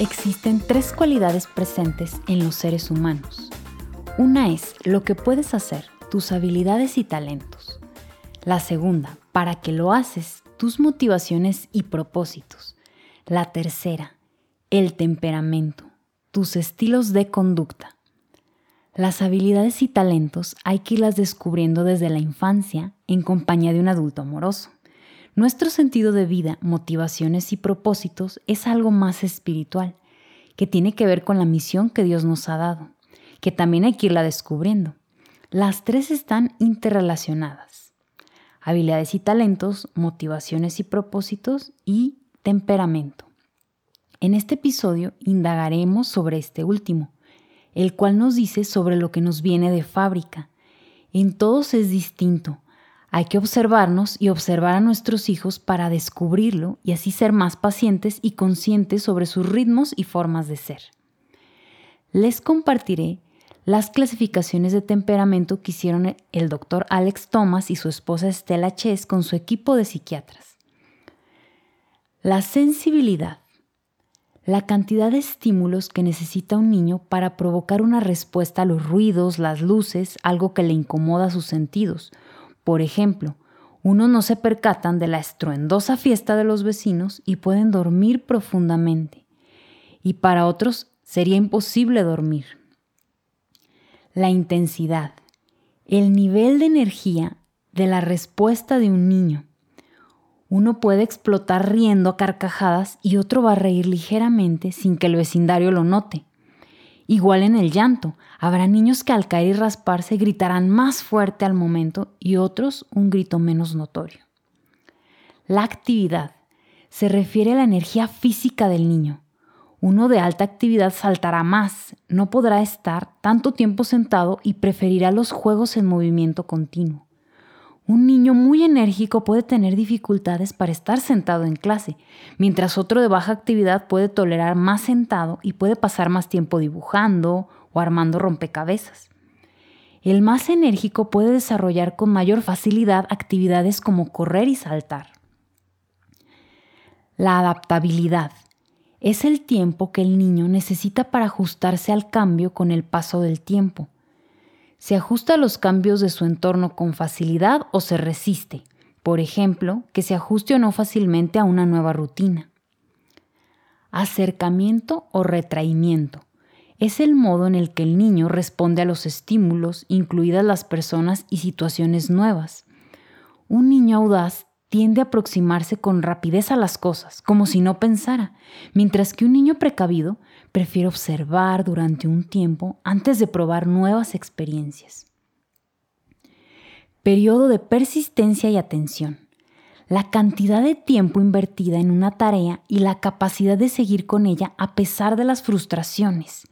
Existen tres cualidades presentes en los seres humanos. Una es lo que puedes hacer, tus habilidades y talentos. La segunda, para que lo haces, tus motivaciones y propósitos. La tercera, el temperamento, tus estilos de conducta. Las habilidades y talentos hay que irlas descubriendo desde la infancia en compañía de un adulto amoroso. Nuestro sentido de vida, motivaciones y propósitos es algo más espiritual, que tiene que ver con la misión que Dios nos ha dado, que también hay que irla descubriendo. Las tres están interrelacionadas. Habilidades y talentos, motivaciones y propósitos y temperamento. En este episodio indagaremos sobre este último, el cual nos dice sobre lo que nos viene de fábrica. En todos es distinto, hay que observarnos y observar a nuestros hijos para descubrirlo y así ser más pacientes y conscientes sobre sus ritmos y formas de ser. Les compartiré las clasificaciones de temperamento que hicieron el doctor Alex Thomas y su esposa Stella Chess con su equipo de psiquiatras. La sensibilidad. La cantidad de estímulos que necesita un niño para provocar una respuesta a los ruidos, las luces, algo que le incomoda sus sentidos, por ejemplo, unos no se percatan de la estruendosa fiesta de los vecinos y pueden dormir profundamente. Y para otros sería imposible dormir. La intensidad, el nivel de energía de la respuesta de un niño. Uno puede explotar riendo a carcajadas y otro va a reír ligeramente sin que el vecindario lo note. Igual en el llanto, habrá niños que al caer y rasparse gritarán más fuerte al momento y otros un grito menos notorio. La actividad se refiere a la energía física del niño. Uno de alta actividad saltará más, no podrá estar tanto tiempo sentado y preferirá los juegos en movimiento continuo. Un niño muy enérgico puede tener dificultades para estar sentado en clase, mientras otro de baja actividad puede tolerar más sentado y puede pasar más tiempo dibujando o armando rompecabezas. El más enérgico puede desarrollar con mayor facilidad actividades como correr y saltar. La adaptabilidad es el tiempo que el niño necesita para ajustarse al cambio con el paso del tiempo se ajusta a los cambios de su entorno con facilidad o se resiste, por ejemplo, que se ajuste o no fácilmente a una nueva rutina. Acercamiento o retraimiento es el modo en el que el niño responde a los estímulos, incluidas las personas y situaciones nuevas. Un niño audaz tiende a aproximarse con rapidez a las cosas, como si no pensara, mientras que un niño precavido prefiere observar durante un tiempo antes de probar nuevas experiencias. Periodo de persistencia y atención. La cantidad de tiempo invertida en una tarea y la capacidad de seguir con ella a pesar de las frustraciones.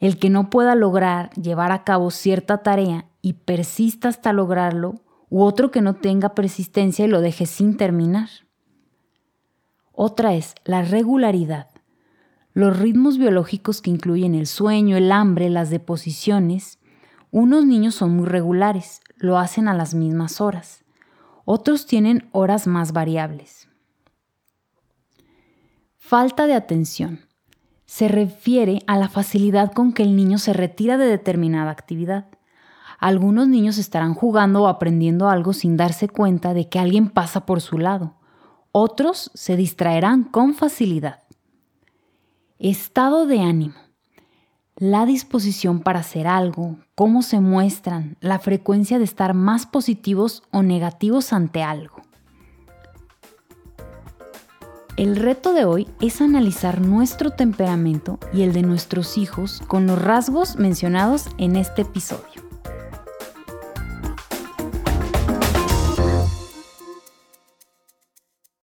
El que no pueda lograr llevar a cabo cierta tarea y persista hasta lograrlo u otro que no tenga persistencia y lo deje sin terminar. Otra es la regularidad. Los ritmos biológicos que incluyen el sueño, el hambre, las deposiciones. Unos niños son muy regulares, lo hacen a las mismas horas. Otros tienen horas más variables. Falta de atención. Se refiere a la facilidad con que el niño se retira de determinada actividad. Algunos niños estarán jugando o aprendiendo algo sin darse cuenta de que alguien pasa por su lado. Otros se distraerán con facilidad. Estado de ánimo. La disposición para hacer algo, cómo se muestran, la frecuencia de estar más positivos o negativos ante algo. El reto de hoy es analizar nuestro temperamento y el de nuestros hijos con los rasgos mencionados en este episodio.